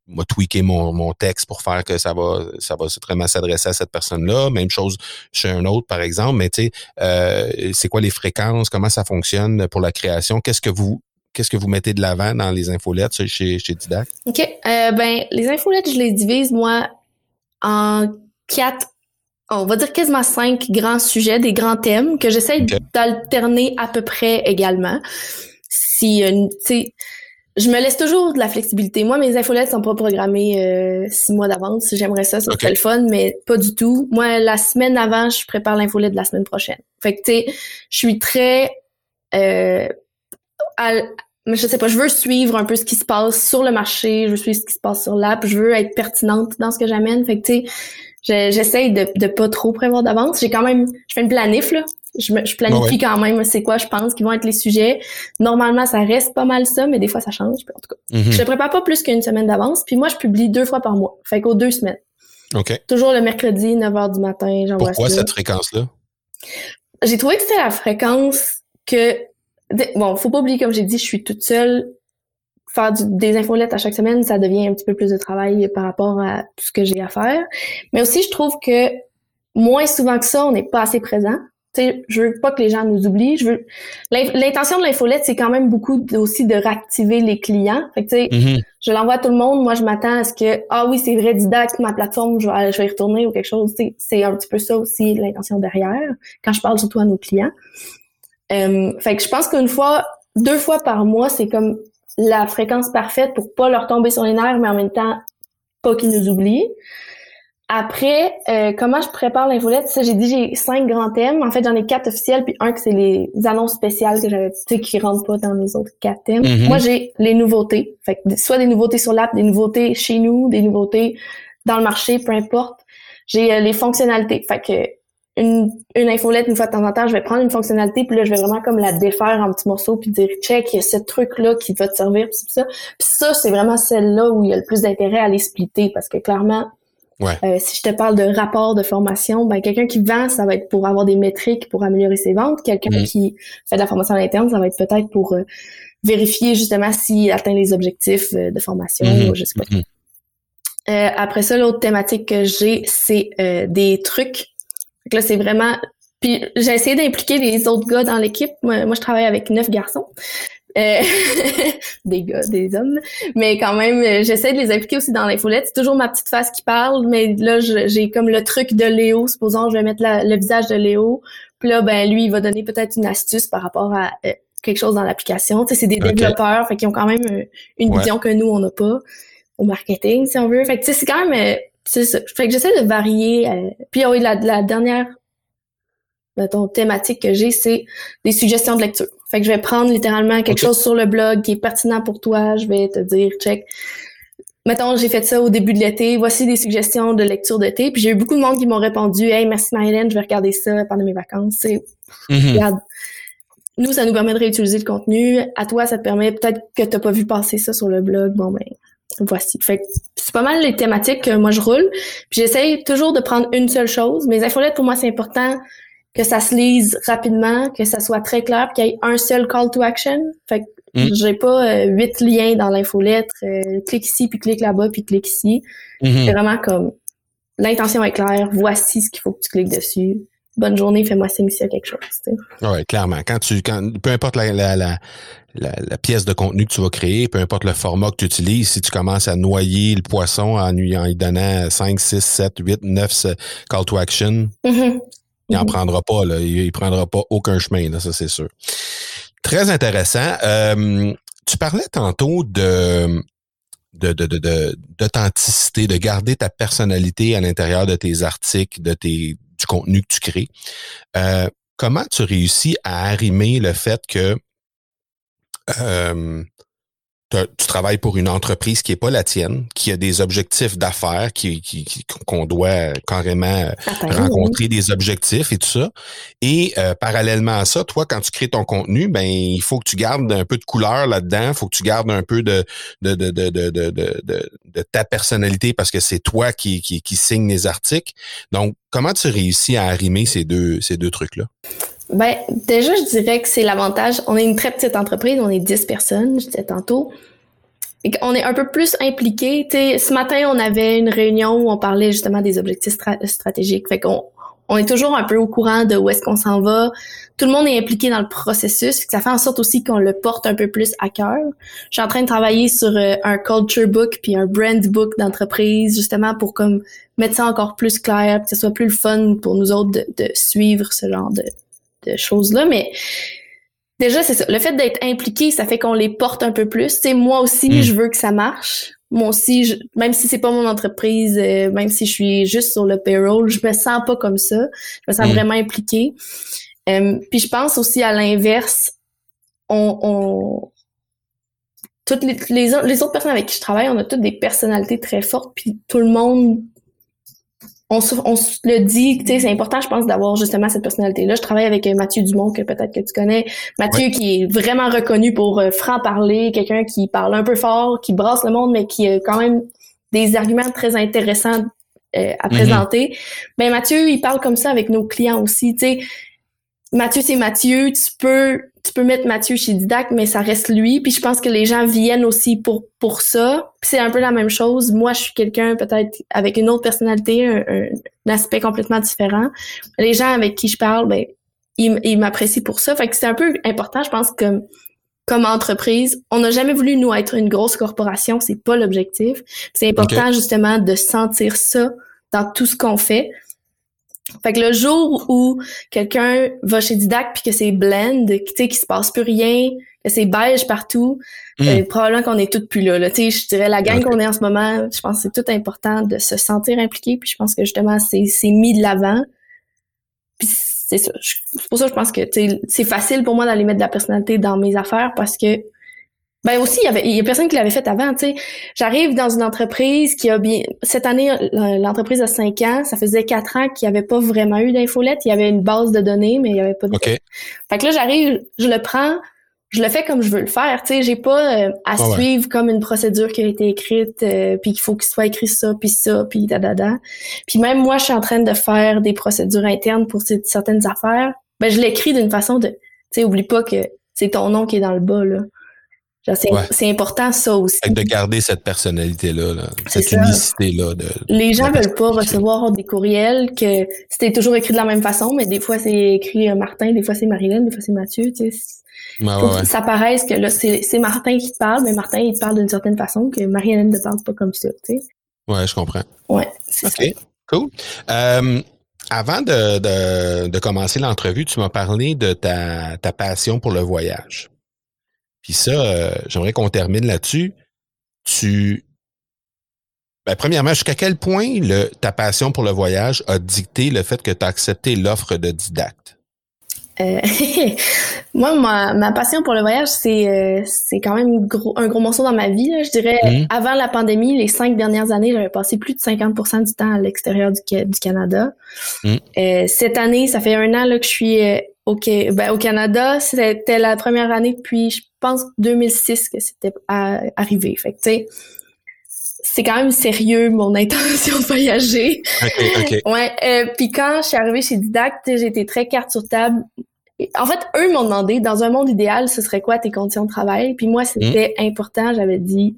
je vais tweaker mon, mon texte pour faire que ça va ça va vraiment s'adresser à cette personne-là. Même chose chez un autre, par exemple. Mais tu sais, c'est quoi les fréquences? Comment ça fonctionne pour la création? Qu'est-ce que vous qu'est-ce que vous mettez de l'avant dans les infolettes chez, chez Didac? OK. Euh, ben, les infolettes, je les divise, moi, en quatre, on va dire quasiment cinq grands sujets, des grands thèmes que j'essaie d'alterner à peu près également. Si, euh, tu sais, je me laisse toujours de la flexibilité. Moi, mes infolettes sont pas programmées euh, six mois d'avance. J'aimerais ça, serait le fun, mais pas du tout. Moi, la semaine avant, je prépare l'infolette de la semaine prochaine. Fait que, tu sais, je suis très... Euh, mais je sais pas, je veux suivre un peu ce qui se passe sur le marché, je veux suivre ce qui se passe sur l'app, je veux être pertinente dans ce que j'amène. Fait que tu sais, j'essaye de, de pas trop prévoir d'avance. J'ai quand même, je fais une planif là. Je, je planifie quand même c'est quoi je pense qui vont être les sujets. Normalement, ça reste pas mal ça, mais des fois ça change. En tout cas, mm-hmm. je prépare pas plus qu'une semaine d'avance. Puis moi, je publie deux fois par mois. Fait qu'aux deux semaines. OK. Toujours le mercredi, 9 h du matin, j'envoie Pourquoi cette fréquence-là? J'ai trouvé que c'était la fréquence que bon, faut pas oublier, comme j'ai dit, je suis toute seule. Faire des infolettes à chaque semaine, ça devient un petit peu plus de travail par rapport à tout ce que j'ai à faire. Mais aussi, je trouve que moins souvent que ça, on n'est pas assez présent. Tu sais, je veux pas que les gens nous oublient. Je veux l'intention de l'infolette, c'est quand même beaucoup aussi de réactiver les clients. Fait que, tu sais, mm-hmm. je l'envoie à tout le monde. Moi, je m'attends à ce que ah oui, c'est vrai, Didac, ma plateforme, je vais, je vais y retourner ou quelque chose. C'est un petit peu ça aussi l'intention derrière. Quand je parle surtout à nos clients. Euh, fait que je pense qu'une fois, deux fois par mois, c'est comme la fréquence parfaite pour pas leur tomber sur les nerfs, mais en même temps, pas qu'ils nous oublient. Après, euh, comment je prépare l'infolette? Ça, j'ai dit j'ai cinq grands thèmes. En fait, j'en ai quatre officiels, puis un que c'est les annonces spéciales que j'avais, tu sais, qui rentrent pas dans les autres quatre thèmes. Mm-hmm. Moi, j'ai les nouveautés. Fait que soit des nouveautés sur l'app, des nouveautés chez nous, des nouveautés dans le marché, peu importe. J'ai euh, les fonctionnalités. Fait que une, une infolette une fois de temps en temps, je vais prendre une fonctionnalité, puis là, je vais vraiment comme la défaire en petits morceaux, puis dire check, il y a ce truc-là qui va te servir, puis ça. Puis ça, c'est vraiment celle-là où il y a le plus d'intérêt à les splitter, parce que clairement, euh, si je te parle de rapport de formation, ben quelqu'un qui vend, ça va être pour avoir des métriques pour améliorer ses ventes. Quelqu'un mm. qui fait de la formation à l'interne, ça va être peut-être pour euh, vérifier justement s'il atteint les objectifs euh, de formation, mm-hmm. je sais pas. Mm-hmm. après ça, l'autre thématique que j'ai, c'est des trucs. Donc là, c'est vraiment puis j'ai essayé d'impliquer les autres gars dans l'équipe. Moi, moi, je travaille avec neuf garçons. Euh, des gars, des hommes. Mais quand même, euh, j'essaie de les impliquer aussi dans l'infolette. C'est toujours ma petite face qui parle, mais là, j'ai comme le truc de Léo. Supposons, je vais mettre le visage de Léo. Puis là, ben lui, il va donner peut-être une astuce par rapport à euh, quelque chose dans l'application. Tu sais, c'est des développeurs, fait qu'ils ont quand même une vision que nous, on n'a pas au marketing, si on veut. Fait que tu sais, c'est quand même... c'est ça. Fait que j'essaie de varier. Puis oui, la, la dernière mettons, thématique que j'ai, c'est des suggestions de lecture. Fait que je vais prendre littéralement quelque chose sur le blog qui est pertinent pour toi. Je vais te dire, check. Mettons, j'ai fait ça au début de l'été. Voici des suggestions de lecture d'été. Puis j'ai eu beaucoup de monde qui m'ont répondu, hey, merci Marilyn, je vais regarder ça pendant mes vacances. Mm Regarde. Nous, ça nous permet de réutiliser le contenu. À toi, ça te permet peut-être que t'as pas vu passer ça sur le blog. Bon, ben, voici. Fait que c'est pas mal les thématiques que moi je roule. Puis j'essaye toujours de prendre une seule chose. Mes infolettes, pour moi, c'est important que ça se lise rapidement, que ça soit très clair, qu'il y ait un seul call to action. Fait que mm. j'ai pas euh, huit liens dans l'infolettre, euh, clique ici, puis clique là-bas, puis clique ici. Mm-hmm. C'est vraiment comme l'intention est claire, voici ce qu'il faut que tu cliques dessus. Bonne journée, fais-moi signe s'il y a quelque chose. Oui, clairement. Quand tu, quand, peu importe la, la, la, la, pièce de contenu que tu vas créer, peu importe le format que tu utilises, si tu commences à noyer le poisson en, lui donnant 5, 6, 7, 8, 9 call to action, mm-hmm. Il n'en mhm. prendra pas, là. Il, ne prendra pas aucun chemin, là, ça c'est sûr. Très intéressant. Euh, tu parlais tantôt de d'authenticité, de, de, garder ta personnalité à l'intérieur de tes articles, de tes du contenu que tu crées. Euh, comment tu réussis à arrimer le fait que euh, tu travailles pour une entreprise qui est pas la tienne, qui a des objectifs d'affaires, qui, qu'on doit carrément euh, rencontrer des objectifs et tout ça. Et euh, parallèlement à ça, toi, quand tu crées ton contenu, ben il faut que tu gardes un peu de couleur là-dedans, il faut que tu gardes un peu de de, de, de, de, de, de ta personnalité parce que c'est toi qui, qui, qui signe les articles. Donc, comment tu réussis à arrimer ces deux ces deux trucs-là? Ben, déjà, je dirais que c'est l'avantage. On est une très petite entreprise, on est 10 personnes, je disais tantôt. Et on est un peu plus impliqués. ce matin, on avait une réunion où on parlait justement des objectifs stratégiques. Fait qu'on on est toujours un peu au courant de où est-ce qu'on s'en va. Tout le monde est impliqué dans le processus. Ça fait en sorte aussi qu'on le porte un peu plus à cœur. Je suis en train de travailler sur euh, un culture book puis un brand book d'entreprise justement pour comme mettre ça encore plus clair, que ce soit plus le fun pour nous autres de, de suivre ce genre de, de choses-là, mais déjà, c'est ça. Le fait d'être impliqué, ça fait qu'on les porte un peu plus. c'est moi aussi, hmm. je veux que ça marche. Moi aussi, même si c'est pas mon entreprise, euh, même si je suis juste sur le payroll, je me sens pas comme ça. Je me sens hmm. vraiment impliquée. Euh, puis je pense aussi à l'inverse. On, on, toutes les, les, les, autres personnes avec qui je travaille, on a toutes des personnalités très fortes, puis tout le monde on se, on le dit, tu sais, c'est important, je pense, d'avoir justement cette personnalité-là. Je travaille avec euh, Mathieu Dumont, que peut-être que tu connais. Mathieu, qui est vraiment reconnu pour euh, franc-parler, quelqu'un qui parle un peu fort, qui brasse le monde, mais qui a quand même des arguments très intéressants euh, à mhm. présenter. Ben Mathieu, il parle comme ça avec nos clients aussi, tu sais. Mathieu, c'est Mathieu, tu peux tu peux mettre Mathieu chez Didac, mais ça reste lui. Puis je pense que les gens viennent aussi pour pour ça. Puis c'est un peu la même chose. Moi, je suis quelqu'un peut-être avec une autre personnalité, un, aspect complètement différent. Les gens avec qui je parle, ben ils, m'apprécient pour ça. Fait que c'est un peu important, je pense, comme comme entreprise. On n'a jamais voulu nous être une grosse corporation, c'est pas l'objectif. C'est important justement de sentir ça dans tout ce qu'on fait. Fait que le jour où quelqu'un va chez Didac puis que c'est blend, tu sais, qu'il se passe plus rien, que c'est beige partout, euh, probablement qu'on est toutes plus là. là. Tu sais, je dirais la gang qu'on est en ce moment, je pense que c'est tout important de se sentir impliqué. Puis je pense que justement, c'est, c'est mis de l'avant. Puis c'est ça. C'est pour ça que je pense que c'est facile pour moi d'aller mettre de la personnalité dans mes affaires parce que Ben aussi, il y avait, il y a personne qui l'avait fait avant, tu sais. J'arrive dans une entreprise qui a bien, cette année, l'entreprise a cinq ans, ça faisait quatre ans qu'il n'y avait pas vraiment eu d'infolette. Il y avait une base de données, mais il n'y avait pas de. OK. Fait que là, j'arrive, je le prends, je le fais comme je veux le faire, tu sais. J'ai pas euh, à suivre comme une procédure qui a été écrite, euh, puis qu'il faut qu'il soit écrit ça, puis ça, puis da da da. Puis même moi, je suis en train de faire des procédures internes pour certaines affaires. Ben, je l'écris d'une façon de, tu sais, oublie pas que c'est ton nom qui est dans le bas, là. C'est important ça aussi. De garder cette personnalité-là, cette unicité-là. De, Les gens veulent pas recevoir des courriels que c'était toujours écrit de la même façon, mais des fois c'est écrit euh, Martin, des fois c'est Marilyn, des fois c'est Mathieu. Tu sais. ça paraisse que là c'est Martin qui te parle, mais Martin il te parle d'une certaine façon que Marilyn ne parle pas comme ça. Tu sais. Ouais, je comprends. Ouais, c'est OK, cool. Euh, avant de, de, de commencer l'entrevue, tu m'as parlé de ta, ta passion pour le voyage. Puis ça, euh, j'aimerais qu'on termine là-dessus. Tu. Ben, premièrement, jusqu'à quel point le, ta passion pour le voyage a dicté le fait que tu as accepté l'offre de didacte? Euh, moi, ma, ma, passion pour le voyage, c'est euh, c'est quand même gros, un gros morceau dans ma vie. Je dirais, mmh. avant la pandémie, les cinq dernières années, j'avais passé plus de 50% du temps à l'extérieur du, du, Canada. Mmh. Euh, cette année, ça fait un an là, que je suis au, ben, au Canada. C'était la première année depuis, je pense, 2006 que c'était arrivé. Fait que, tu sais, c'est quand même sérieux mon intention de voyager. OK, OK. Ouais, euh, puis quand je suis arrivée chez Didact, été très carte sur table. En fait, eux m'ont demandé, dans un monde idéal, ce serait quoi tes conditions de travail? Puis moi, c'était hmm. important. J'avais dit,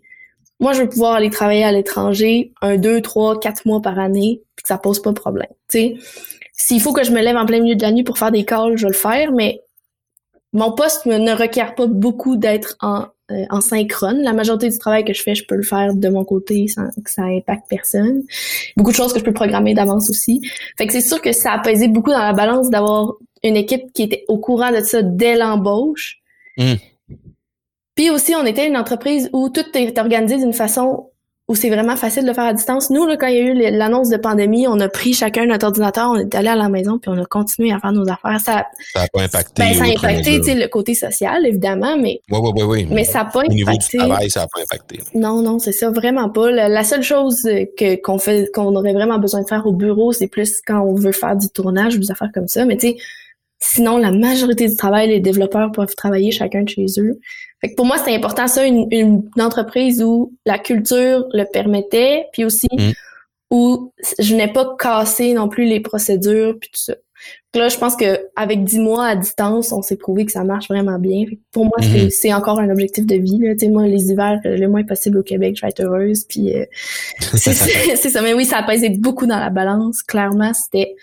moi, je veux pouvoir aller travailler à l'étranger un, deux, trois, quatre mois par année, puis que ça pose pas de problème. Tu sais, s'il faut que je me lève en plein milieu de la nuit pour faire des calls, je vais le faire, mais mon poste ne requiert pas beaucoup d'être en, euh, en synchrone. La majorité du travail que je fais, je peux le faire de mon côté sans que ça impacte personne. Beaucoup de choses que je peux programmer d'avance aussi. Fait que c'est sûr que ça a pesé beaucoup dans la balance d'avoir une équipe qui était au courant de ça dès l'embauche. Mmh. Puis aussi, on était une entreprise où tout est organisé d'une façon où c'est vraiment facile de le faire à distance. Nous, là, quand il y a eu l'annonce de pandémie, on a pris chacun notre ordinateur, on est allé à la maison, puis on a continué à faire nos affaires. Ça n'a pas impacté. Ben, ça a impacté le côté social, évidemment, mais. Oui, oui, oui, oui. Mais ça n'a pas impacté. Au niveau du travail, ça n'a pas impacté. Non, non, c'est ça, vraiment pas. La, seule chose que qu'on fait, qu'on aurait vraiment besoin de faire au bureau, c'est plus quand on veut faire du tournage ou des affaires comme ça. Mais tu sais, sinon, la majorité du travail, les développeurs peuvent travailler chacun de chez eux. Fait que pour moi, c'est important ça, une, une, entreprise où la culture le permettait, puis aussi mm. où je n'ai pas cassé non plus les procédures puis tout ça. là, je pense que avec dix mois à distance, on s'est prouvé que ça marche vraiment bien. pour moi, mm-hmm. c'est encore un objectif de vie. Là. moi, les hivers, le moins possible au Québec, je vais être heureuse. Puis euh, c'est ça. Mais oui, ça a pesé beaucoup dans la balance. Clairement, c'était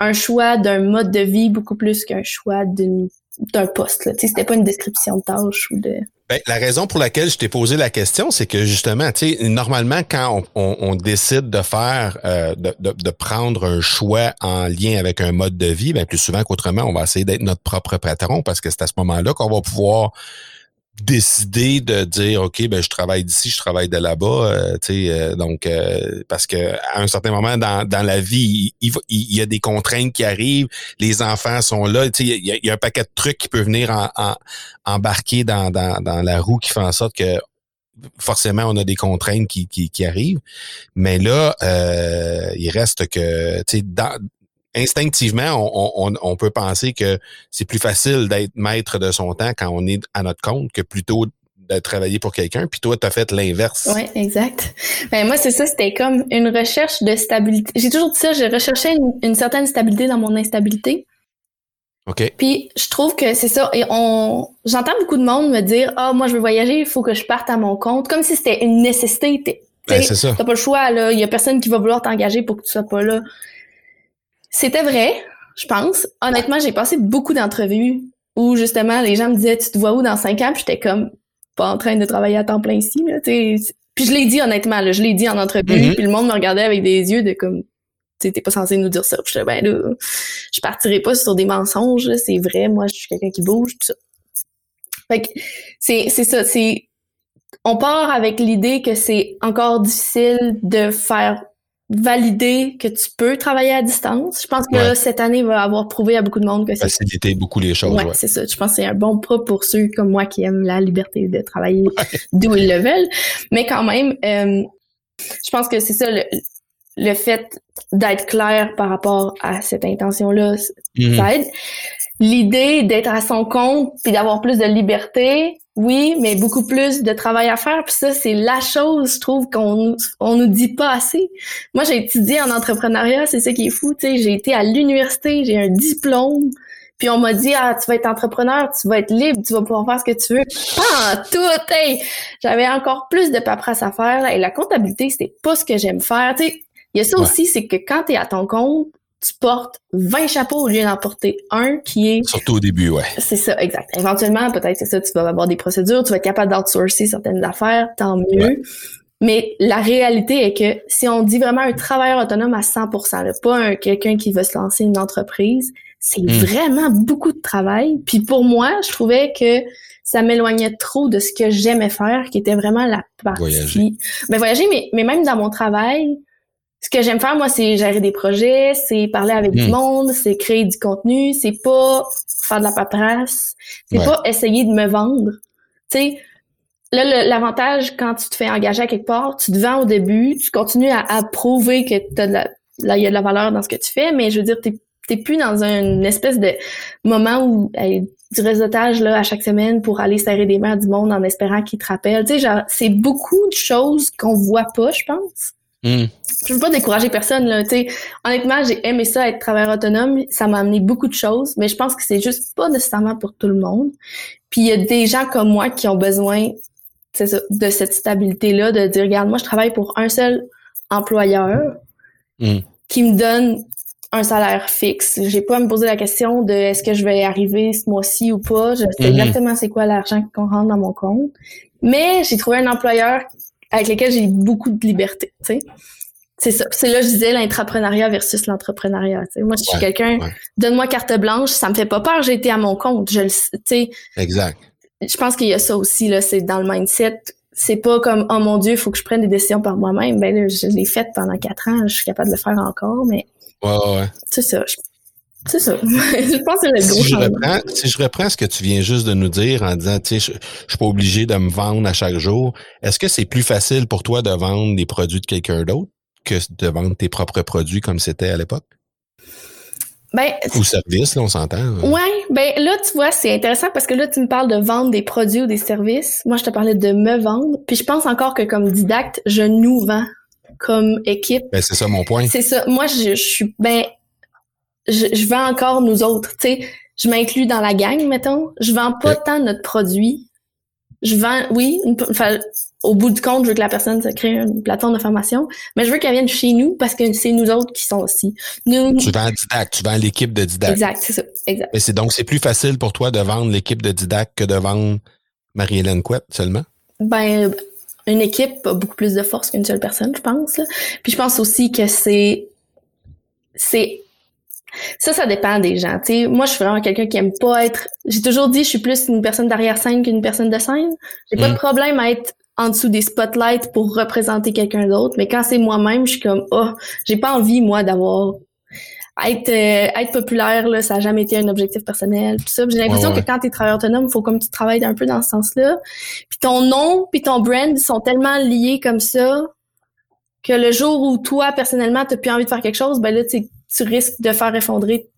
un choix d'un mode de vie beaucoup plus qu'un choix d'une d'un poste. Là. C'était pas une description de tâche ou de. Ben, la raison pour laquelle je t'ai posé la question, c'est que justement, tu sais, normalement, quand on, on, décide de faire, euh, de, de, de, prendre un choix en lien avec un mode de vie, ben plus souvent qu'autrement, on va essayer d'être notre propre patron parce que c'est à ce moment-là qu'on va pouvoir décider de dire ok ben je travaille d'ici je travaille de là-bas euh, tu sais euh, donc euh, parce que à un certain moment dans, dans la vie il, il, y a des contraintes qui arrivent les enfants sont là tu sais il, y a, un paquet de trucs qui peuvent venir en, embarquer dans, dans, dans la roue qui fait en sorte que forcément on a des contraintes qui, qui, qui arrivent. Mais là il reste que tu sais instinctivement, on, peut penser que c'est plus facile d'être maître de son temps quand on est à notre compte que plutôt de travailler pour quelqu'un, puis toi, tu as fait l'inverse. Oui, exact. Ben, moi, c'est ça, c'était comme une recherche de stabilité. J'ai toujours dit ça, j'ai recherché une, certaine stabilité dans mon instabilité. OK. Puis je trouve que c'est ça. Et on j'entends beaucoup de monde me dire Ah, moi je veux voyager, il faut que je parte à mon compte, comme si c'était une nécessité. Ben, c'est ça. T'as pas le choix, là. Il y a personne qui va vouloir t'engager pour que tu sois pas là. C'était vrai, je pense. Honnêtement, j'ai passé beaucoup d'entrevues où justement les gens me disaient tu te vois où dans cinq ans, puis j'étais comme pas en train de travailler à temps plein ici. Là, puis je l'ai dit honnêtement, là, je l'ai dit en entrevue, mm-hmm. puis le monde me regardait avec des yeux de comme tu t'es pas censé nous dire ça. Puis j'étais ben là, je partirai pas sur des mensonges, c'est vrai, moi je suis quelqu'un qui bouge, tout ça. Fait que c'est c'est ça, c'est on part avec l'idée que c'est encore difficile de faire valider que tu peux travailler à distance. Je pense que cette année va avoir prouvé à beaucoup de monde que c'est faciliter beaucoup les choses. Ouais, c'est ça. Je pense que c'est un bon pas pour ceux comme moi qui aiment la liberté de travailler d'où ils le veulent. Mais quand même, euh, je pense que c'est ça le, le fait d'être clair par rapport à cette intention-là, mhm. ça aide. L'idée d'être à son compte puis d'avoir plus de liberté, oui, mais beaucoup plus de travail à faire. Puis ça, c'est la chose, je trouve, qu'on on nous dit pas assez. Moi, j'ai étudié en entrepreneuriat, c'est ça qui est fou. Tu sais, j'ai été à l'université, j'ai un diplôme. Puis on m'a dit ah tu vas être entrepreneur, tu vas être libre, tu vas pouvoir faire ce que tu veux. Ah tout, hey! j'avais encore plus de paperasse à faire et la comptabilité c'était pas ce que j'aime faire. Tu sais, il y a ça aussi, c'est que quand tu es à ton compte, tu portes 20 chapeaux au lieu d'en porter un qui est... Surtout au début, ouais. C'est ça, exact. Éventuellement, peut-être c'est ça, tu vas avoir des procédures, tu vas être capable d'outsourcer certaines affaires, tant mieux. Mais la réalité est que si on dit vraiment un travailleur autonome à 100%, pas un, quelqu'un qui veut se lancer une entreprise, c'est hmm. vraiment beaucoup de travail. Puis pour moi, je trouvais que ça m'éloignait trop de ce que j'aimais faire, qui était vraiment la partie... Voyager. Ben, voyager, mais, mais même dans mon travail, ce que j'aime faire, moi, c'est gérer des projets, c'est parler avec du hmm. monde, c'est créer du contenu, c'est pas faire de la paperasse, c'est pas essayer de me vendre. Tu sais, là, l'avantage quand tu te fais engager à quelque part, tu te vends au début, tu continues à, prouver que t'as de la, là, il y a de la valeur dans ce que tu fais, mais je veux dire, t'es, t'es plus dans une espèce de moment où du réseautage là à chaque semaine pour aller serrer des mains du monde en espérant qu'ils te rappellent. Tu sais, genre, c'est beaucoup de choses qu'on voit pas, je pense. Mm. Je veux pas décourager personne, là. honnêtement, j'ai aimé ça, être travailleur autonome. Ça m'a amené beaucoup de choses, mais je pense que c'est juste pas nécessairement pour tout le monde. Puis il y a des gens comme moi qui ont besoin de cette stabilité-là, de dire, regarde, moi, je travaille pour un seul employeur mm. qui me donne un salaire fixe. J'ai pas à me poser la question de est-ce que je vais arriver ce mois-ci ou pas? Je sais mm-hmm. exactement c'est quoi l'argent qu'on rentre dans mon compte. Mais j'ai trouvé un employeur avec lesquels j'ai beaucoup de liberté, tu sais. C'est ça. C'est là je disais l'intrapreneuriat versus l'entrepreneuriat. Moi, je suis quelqu'un, donne-moi carte blanche, ça me fait pas peur, j'ai été à mon compte. Je le sais. Exact. Je pense qu'il y a ça aussi, là, c'est dans le mindset. C'est pas comme oh mon Dieu, il faut que je prenne des décisions par moi-même. Ben là, je l'ai fait pendant quatre ans, je suis capable de le faire encore, mais. Ouais, ouais. C'est ça. C'est ça. je pense que c'est le gros si je, reprends, si je reprends ce que tu viens juste de nous dire en disant, tu sais, je, je suis pas obligé de me vendre à chaque jour, est-ce que c'est plus facile pour toi de vendre des produits de quelqu'un d'autre que de vendre tes propres produits comme c'était à l'époque? Ben, ou service, là, on s'entend. Hein? Ouais, ben là, tu vois, c'est intéressant parce que là, tu me parles de vendre des produits ou des services. Moi, je te parlais de me vendre. Puis je pense encore que comme didacte, je nous vends comme équipe. Ben, c'est ça mon point. C'est ça. Moi, je, je suis ben je, je vends encore nous autres. Tu sais, je m'inclus dans la gang, mettons. Je vends pas tant notre produit. Je vends, oui, au bout du compte, je veux que la personne se crée une plateforme de formation, mais je veux qu'elle vienne chez nous parce que c'est nous autres qui sont aussi. Nous, tu vends Didac, tu vends l'équipe de Didac. Exact, c'est ça, exact. Mais c'est donc c'est plus facile pour toi de vendre l'équipe de Didac que de vendre Marie-Hélène Couette seulement? Ben, une équipe a beaucoup plus de force qu'une seule personne, je pense. Puis je pense aussi que c'est c'est ça, ça dépend des gens. moi, je suis vraiment quelqu'un qui aime pas être. J'ai toujours dit, je suis plus une personne d'arrière scène qu'une personne de scène. J'ai pas de mm. problème à être en dessous des spotlights pour représenter quelqu'un d'autre, mais quand c'est moi-même, je suis comme, oh, j'ai pas envie moi d'avoir être euh, être populaire là, ça a jamais été un objectif personnel. Tout ça, j'ai l'impression que quand tu es travailleur autonome, il faut comme tu travailles un peu dans ce sens-là. Puis ton nom, puis ton brand sont tellement liés comme ça que le jour où toi personnellement t'as plus envie de faire quelque chose, ben là tu tu risques de faire effondrer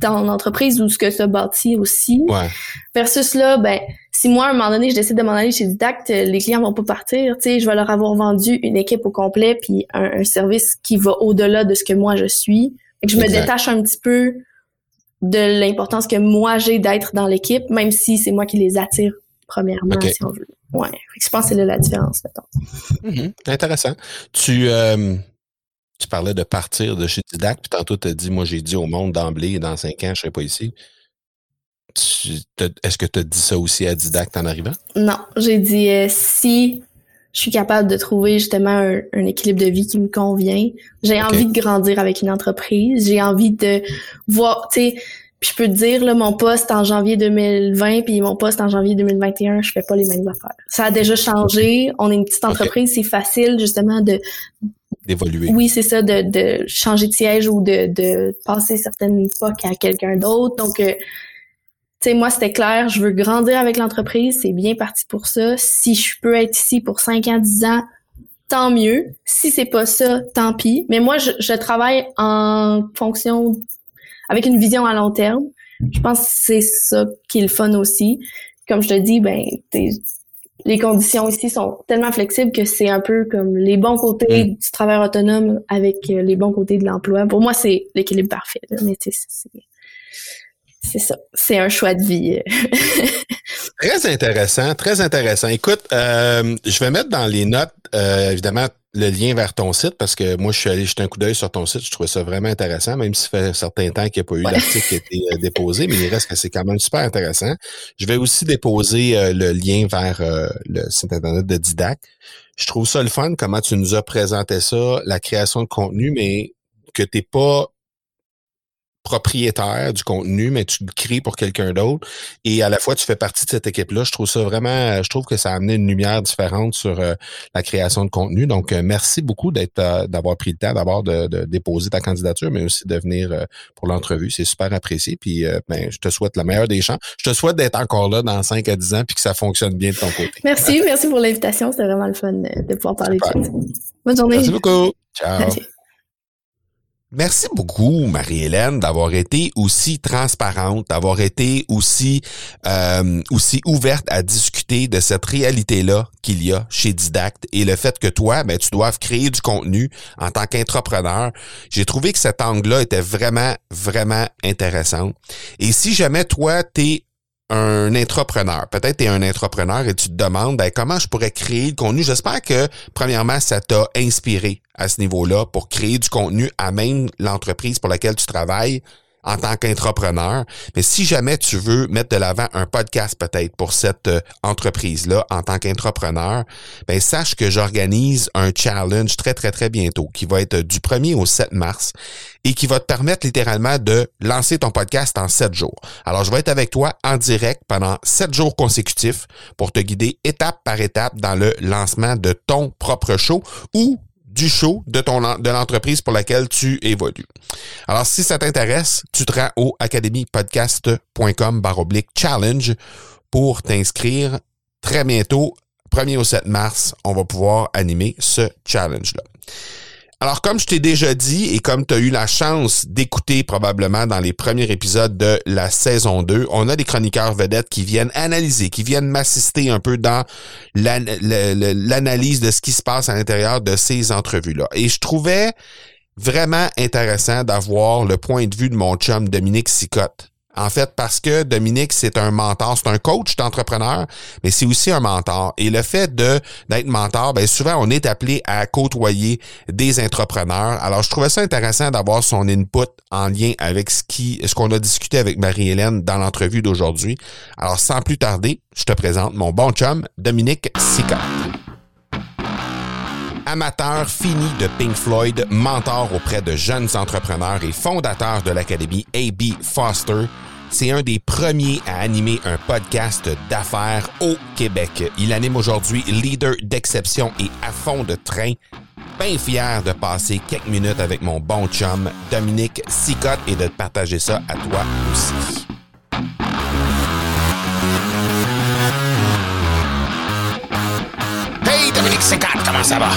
ton entreprise ou ce que ça bâtit aussi. Ouais. Versus là, ben, si moi, à un moment donné, je décide de m'en aller chez Didact, les clients vont pas partir. Tu sais, je vais leur avoir vendu une équipe au complet puis un, service qui va au-delà de ce que moi je suis. Et que je me détache un petit peu de l'importance que moi j'ai d'être dans l'équipe, même si c'est moi qui les attire premièrement, si on veut. Ouais. Je pense que c'est là la différence, mettons. Mm-hmm. Intéressant. Tu, euh, tu parlais de partir de chez Didac, puis tantôt tu as dit, moi j'ai dit au monde d'emblée, dans cinq ans, je ne serai pas ici. Est-ce que tu as dit ça aussi à Didac en arrivant? Non, j'ai dit euh, si je suis capable de trouver justement un, équilibre de vie qui me convient, j'ai envie de grandir avec une entreprise, j'ai envie de voir, tu sais, puis je peux te dire, là, mon poste en janvier 2020 puis mon poste en janvier 2021, je fais pas les mêmes affaires. Ça a déjà changé. On est une petite entreprise, c'est facile justement de Oui, c'est ça, de, de changer de siège ou de, de passer certaines époques à quelqu'un d'autre. Donc, euh, tu sais, moi, c'était clair, je veux grandir avec l'entreprise, c'est bien parti pour ça. Si je peux être ici pour 5 ans, 10 ans, tant mieux. Si c'est pas ça, tant pis. Mais moi, je, je travaille en fonction, avec une vision à long terme. Je pense que c'est ça qui est le fun aussi. Comme je te dis, ben, les conditions ici sont tellement flexibles que c'est un peu comme les bons côtés Mm. du travail autonome avec euh, les bons côtés de l'emploi. Pour moi, c'est l'équilibre parfait. là. Mais c'est ça. C'est un choix de vie. Très intéressant, très intéressant. Écoute, euh, je vais mettre dans les notes, euh, évidemment, le lien vers ton site parce que moi, je suis allé jeter un coup d'œil sur ton site. Je trouvais ça vraiment intéressant, même si ça fait un certain temps qu'il n'y a pas eu Ouais. d'article qui a été euh, déposé, mais il reste que c'est quand même super intéressant. Je vais aussi déposer euh, le lien vers euh, le site internet de Didac. Je trouve ça le fun, comment tu nous as présenté ça, la création de contenu, mais que tu n'es pas propriétaire du contenu, mais tu le crées pour quelqu'un d'autre. Et à la fois, tu fais partie de cette équipe-là. Je trouve ça vraiment, je trouve que ça a amené une lumière différente sur euh, la création de contenu. Donc, euh, merci beaucoup d'être, euh, d'avoir pris le temps d'abord de, de déposer ta candidature, mais aussi de venir pour l'entrevue. C'est super apprécié. Puis, ben, je te souhaite la meilleure des chances. Je te souhaite d'être encore là dans 5 à 10 ans puis que ça fonctionne bien de ton côté. merci, merci pour l'invitation. C'était vraiment le fun de pouvoir parler Super. de ça. Bonne journée. Merci beaucoup. Ciao. Merci beaucoup, Marie-Hélène, d'avoir été aussi transparente, d'avoir été aussi euh, aussi ouverte à discuter de cette réalité-là qu'il y a chez Didacte et le fait que toi, ben, tu doives créer du contenu en tant qu'entrepreneur. J'ai trouvé que cet angle-là était vraiment, vraiment intéressant. Et si jamais toi, t'es un entrepreneur. Peut-être tu es un entrepreneur et tu te demandes ben, comment je pourrais créer le contenu? J'espère que, premièrement, ça t'a inspiré à ce niveau-là pour créer du contenu à même l'entreprise pour laquelle tu travailles en tant qu'entrepreneur. Mais si jamais tu veux mettre de l'avant un podcast peut-être pour cette euh, entreprise-là en tant qu'entrepreneur, ben sache que j'organise un challenge très, très, très bientôt qui va être du 1er au 7 mars et qui va te permettre littéralement de lancer ton podcast en 7 jours. Alors, je vais être avec toi en direct pendant 7 jours consécutifs pour te guider étape par étape dans le lancement de ton propre show ou du show de l'entreprise pour laquelle tu évolues. Alors, si ça t'intéresse, tu te rends au academypodcast.com baroblique challenge pour t'inscrire très bientôt. 1er au 7 mars, on va pouvoir animer ce challenge-là. Alors, comme je t'ai déjà dit et comme tu as eu la chance d'écouter probablement dans les premiers épisodes de la saison 2, on a des chroniqueurs vedettes qui viennent analyser, qui viennent m'assister un peu dans l'analyse de ce qui se passe à l'intérieur de ces entrevues-là. Et je trouvais vraiment intéressant d'avoir le point de vue de mon chum Dominique Sicotte. En fait, parce que Dominique, c'est un mentor, c'est un coach d'entrepreneur, mais c'est aussi un mentor. Et le fait de d'être mentor, ben souvent on est appelé à côtoyer des entrepreneurs. Alors, je trouvais ça intéressant d'avoir son input en lien avec ce qui, ce qu'on a discuté avec Marie-Hélène dans l'entrevue d'aujourd'hui. Alors, sans plus tarder, je te présente mon bon chum, Dominique Sicotte. Amateur fini de Pink Floyd, mentor auprès de jeunes entrepreneurs et fondateur de l'académie AB Foster, c'est un des premiers à animer un podcast d'affaires au Québec. Il anime aujourd'hui Leader d'exception et à fond de train. Bien fier de passer quelques minutes avec mon bon chum Dominique Sicotte et de partager ça à toi aussi. Hey, Dominique Sécate, comment ça va?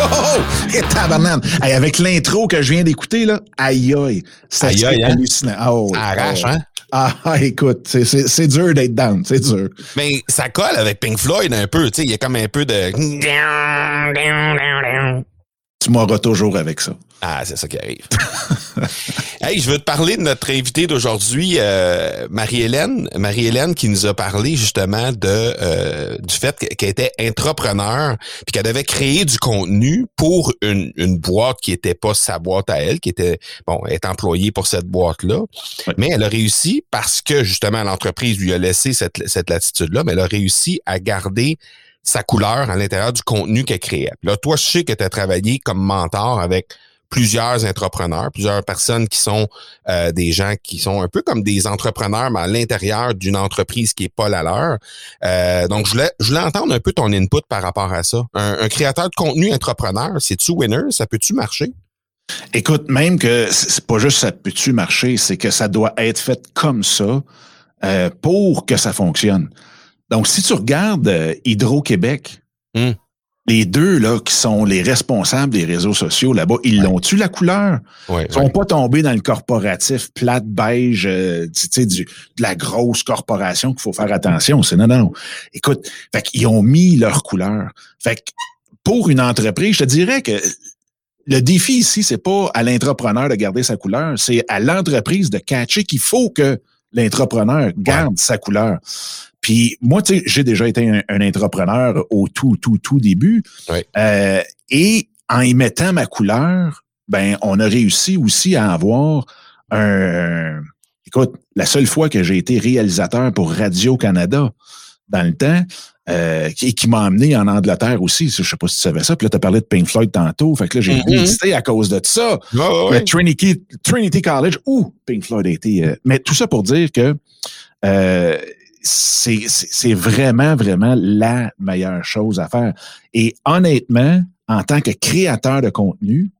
Oh, oh, oh! Et tabarnane! Hey, avec l'intro que je viens d'écouter, là, aïe aïe, Aïe, aïe, hein? hallucinant. Ah, oh, arrache, hein? Ah, ah, écoute, c'est- c'est c'est dur d'être down, c'est dur. Mais ça colle avec Pink Floyd un peu, tu sais, il y a comme un peu de... Tu m'auras toujours avec ça. Ah, c'est ça qui arrive. hey, je veux te parler de notre invitée d'aujourd'hui, euh, Marie-Hélène. Marie-Hélène qui nous a parlé justement de euh, du fait qu'elle était entrepreneur puis qu'elle devait créer du contenu pour une, une boîte qui était pas sa boîte à elle, qui était bon, elle est employée pour cette boîte-là. Mais elle a réussi parce que justement l'entreprise lui a laissé cette, cette latitude-là, mais elle a réussi à garder sa couleur à l'intérieur du contenu qu'elle créait. Là, toi, je sais que tu as travaillé comme mentor avec plusieurs entrepreneurs, plusieurs personnes qui sont euh, des gens qui sont un peu comme des entrepreneurs, mais à l'intérieur d'une entreprise qui est pas la leur. Euh, donc, je voulais, je voulais entendre un peu ton input par rapport à ça. Un, créateur de contenu entrepreneur, c'est-tu winner? Ça peut-tu marcher? Écoute, même que c'est pas juste ça peut-tu marcher, c'est que ça doit être fait comme ça euh, pour que ça fonctionne. Donc, si tu regardes Hydro-Québec, hmm les deux là qui sont les responsables des réseaux sociaux là-bas, ils l'ont-tu la couleur? Ouais, Ils sont pas tombés dans le corporatif plate beige, euh, tu sais, de la grosse corporation qu'il faut faire attention. C'est non, non. Écoute, fait qu'ils ont mis leur couleur. Fait que pour une entreprise, je te dirais que le défi ici, c'est pas à l'entrepreneur de garder sa couleur, c'est à l'entreprise de catcher qu'il faut que l'entrepreneur garde sa couleur. Puis moi, tu sais, j'ai déjà été un, entrepreneur au tout, tout, tout début. Euh, et en y mettant ma couleur, ben, on a réussi aussi à avoir un. Écoute, la seule fois que j'ai été réalisateur pour Radio-Canada dans le temps, euh, qui, qui m'a amené en Angleterre aussi. Je sais pas si tu savais ça. Puis là, tu as parlé de Pink Floyd tantôt. Fait que là, j'ai mm à cause de ça. Trinity, Trinity College où Pink Floyd a été. Euh, mais tout ça pour dire que euh, c'est vraiment, vraiment la meilleure chose à faire. Et honnêtement, en tant que créateur de contenu,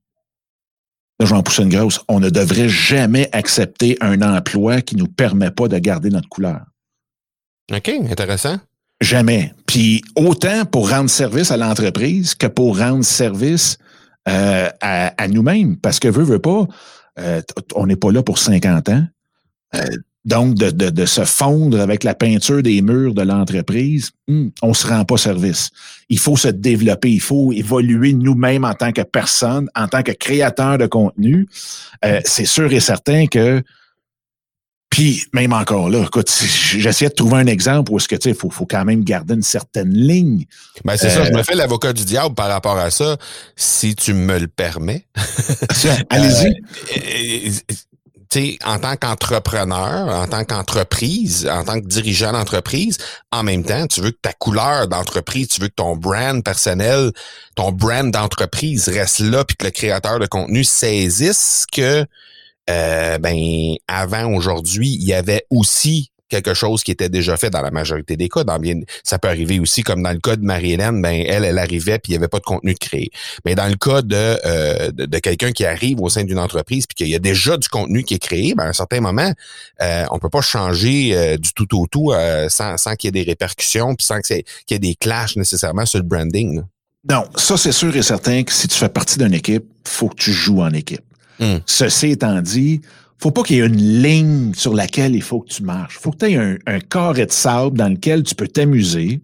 là, je vais en pousser une grosse, on ne devrait jamais accepter un emploi qui ne nous permet pas de garder notre couleur. OK, intéressant. Jamais. Puis autant pour rendre service à l'entreprise que pour rendre service euh, à, nous-mêmes. Parce que veut, veut pas, euh, on n'est pas là pour 50 ans. Euh, donc, de, de, de, se fondre avec la peinture des murs de l'entreprise, hmm, on ne se rend pas service. Il faut se développer, il faut évoluer nous-mêmes en tant que personne, en tant que créateur de contenu. Euh, c'est sûr et certain que puis, même encore là, écoute, j'essaie de trouver un exemple où est-ce que, tu sais, faut, faut quand même garder une certaine ligne. Ben, c'est ça, je me euh, fais l'avocat du diable par rapport à ça, si tu me le permets. Allez-y. Euh, en tant qu'entrepreneur, en tant qu'entreprise, en tant que dirigeant d'entreprise, en même temps, tu veux que ta couleur d'entreprise, tu veux que ton brand personnel, ton brand d'entreprise reste là, puis que le créateur de contenu saisisse que euh, ben avant aujourd'hui, il y avait aussi quelque chose qui était déjà fait dans la majorité des cas. Dans bien, ça peut arriver aussi, comme dans le cas de Marie-Hélène, ben elle, elle arrivait puis il n'y avait pas de contenu de créé. Mais dans le cas de, euh, de, quelqu'un qui arrive au sein d'une entreprise puis qu'il y a déjà du contenu qui est créé, ben à un certain moment, euh, on peut pas changer euh, du tout au tout euh, sans, sans qu'il y ait des répercussions puis sans qu'il y ait des clashs nécessairement sur le branding. Non, ça c'est sûr et certain que si tu fais partie d'une équipe, faut que tu joues en équipe. Hmm. Ceci étant dit, faut pas qu'il y ait une ligne sur laquelle il faut que tu marches. faut que tu aies un, un, carré de sable dans lequel tu peux t'amuser.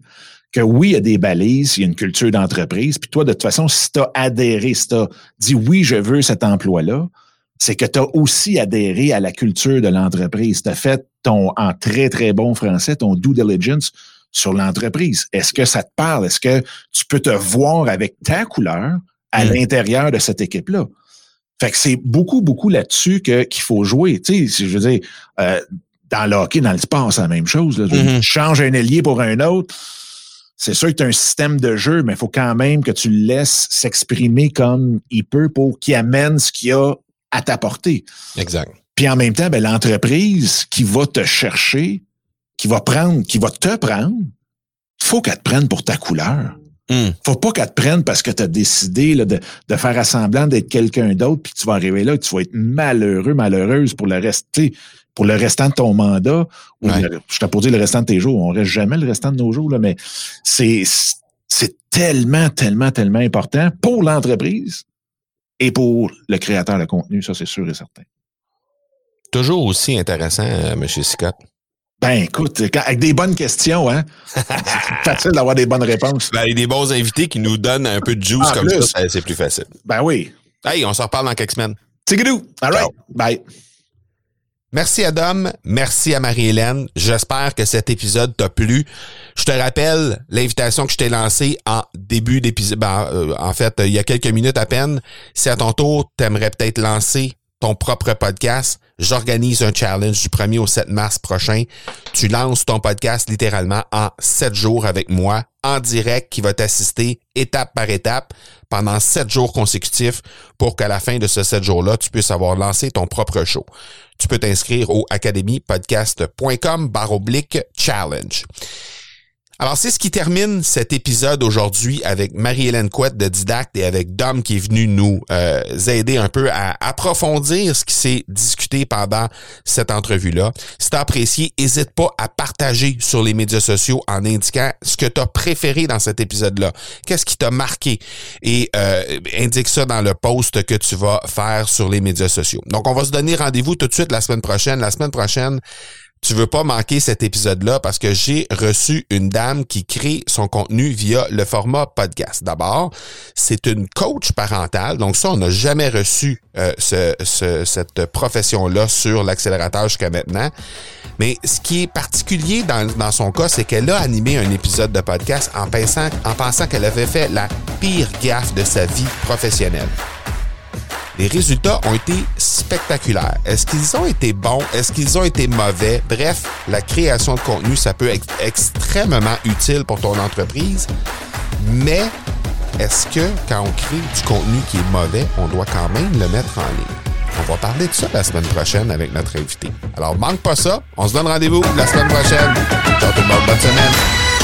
Que oui, il y a des balises, il y a une culture d'entreprise. Puis toi, de toute façon, si tu as adhéré, si tu as dit oui, je veux cet emploi-là, c'est que tu as aussi adhéré à la culture de l'entreprise. Tu as fait ton, en très, très bon français, ton due diligence sur l'entreprise. Est-ce que ça te parle? Est-ce que tu peux te voir avec ta couleur à mm. l'intérieur de cette équipe-là? Fait que c'est beaucoup, beaucoup là-dessus qu'il faut jouer. Tu sais, je veux dire, euh, dans le hockey, dans le sport, c'est la même chose. Là. Mm-hmm. Tu changes un ailier pour un autre. C'est sûr que tu as un système de jeu, mais il faut quand même que tu le laisses s'exprimer comme il peut pour qu'il amène ce qu'il a à t'apporter. Exact. Puis en même temps, ben, l'entreprise qui va te chercher, qui va prendre, qui va te prendre, faut qu'elle te prenne pour ta couleur. Hmm. Faut pas qu'elle te prenne parce que tu as décidé là, de, de, faire assemblant d'être quelqu'un d'autre, puis tu vas arriver là, tu vas être malheureux, malheureuse pour le rester, pour le restant de ton mandat. Ou je t'ai pas dire le restant de tes jours. On reste jamais le restant de nos jours, là, mais c'est c'est tellement, tellement, tellement important pour l'entreprise et pour le créateur de contenu, ça c'est sûr et certain. Toujours aussi intéressant, euh, M. Scott. Ben écoute, avec des bonnes questions, hein, c'est facile d'avoir des bonnes réponses. Ben, a des bons invités qui nous donnent un peu de juice comme ça, c'est plus facile. Ben oui. Hey, on s'en reparle dans quelques semaines. Tigidou. All right. Bye. Merci à Dom, merci à Marie-Hélène. J'espère que cet épisode t'a plu. Je te rappelle l'invitation que je t'ai lancée en début d'épisode. Ben, euh, en fait, il y a quelques minutes à peine. Si à ton tour, t'aimerais peut-être lancer ton propre podcast, j'organise un challenge du 1er au 7 mars prochain. Tu lances ton podcast littéralement en 7 jours avec moi en direct qui va t'assister étape par étape pendant 7 jours consécutifs pour qu'à la fin de ce 7 jours-là, tu puisses avoir lancé ton propre show. Tu peux t'inscrire au academypodcast.com oblique challenge. Alors, c'est ce qui termine cet épisode aujourd'hui avec Marie-Hélène Couette de Didacte et avec Dom qui est venu nous euh, aider un peu à approfondir ce qui s'est discuté pendant cette entrevue-là. Si tu as apprécié, n'hésite pas à partager sur les médias sociaux en indiquant ce que tu as préféré dans cet épisode-là. Qu'est-ce qui t'a marqué? Et euh, indique ça dans le post que tu vas faire sur les médias sociaux. Donc, on va se donner rendez-vous tout de suite la semaine prochaine. La semaine prochaine, tu veux pas manquer cet épisode-là parce que j'ai reçu une dame qui crée son contenu via le format podcast. D'abord, c'est une coach parentale. Donc ça, on n'a jamais reçu euh, ce, cette profession-là sur l'accélérateur jusqu'à maintenant. Mais ce qui est particulier dans, dans son cas, c'est qu'elle a animé un épisode de podcast en pensant, en pensant qu'elle avait fait la pire gaffe de sa vie professionnelle. Les résultats ont été spectaculaires. Est-ce qu'ils ont été bons? Est-ce qu'ils ont été mauvais? Bref, la création de contenu, ça peut être extrêmement utile pour ton entreprise, mais est-ce que quand on crée du contenu qui est mauvais, on doit quand même le mettre en ligne? On va parler de ça la semaine prochaine avec notre invité. Alors, manque pas ça. On se donne rendez-vous la semaine prochaine. Ciao tout le monde. Bonne semaine.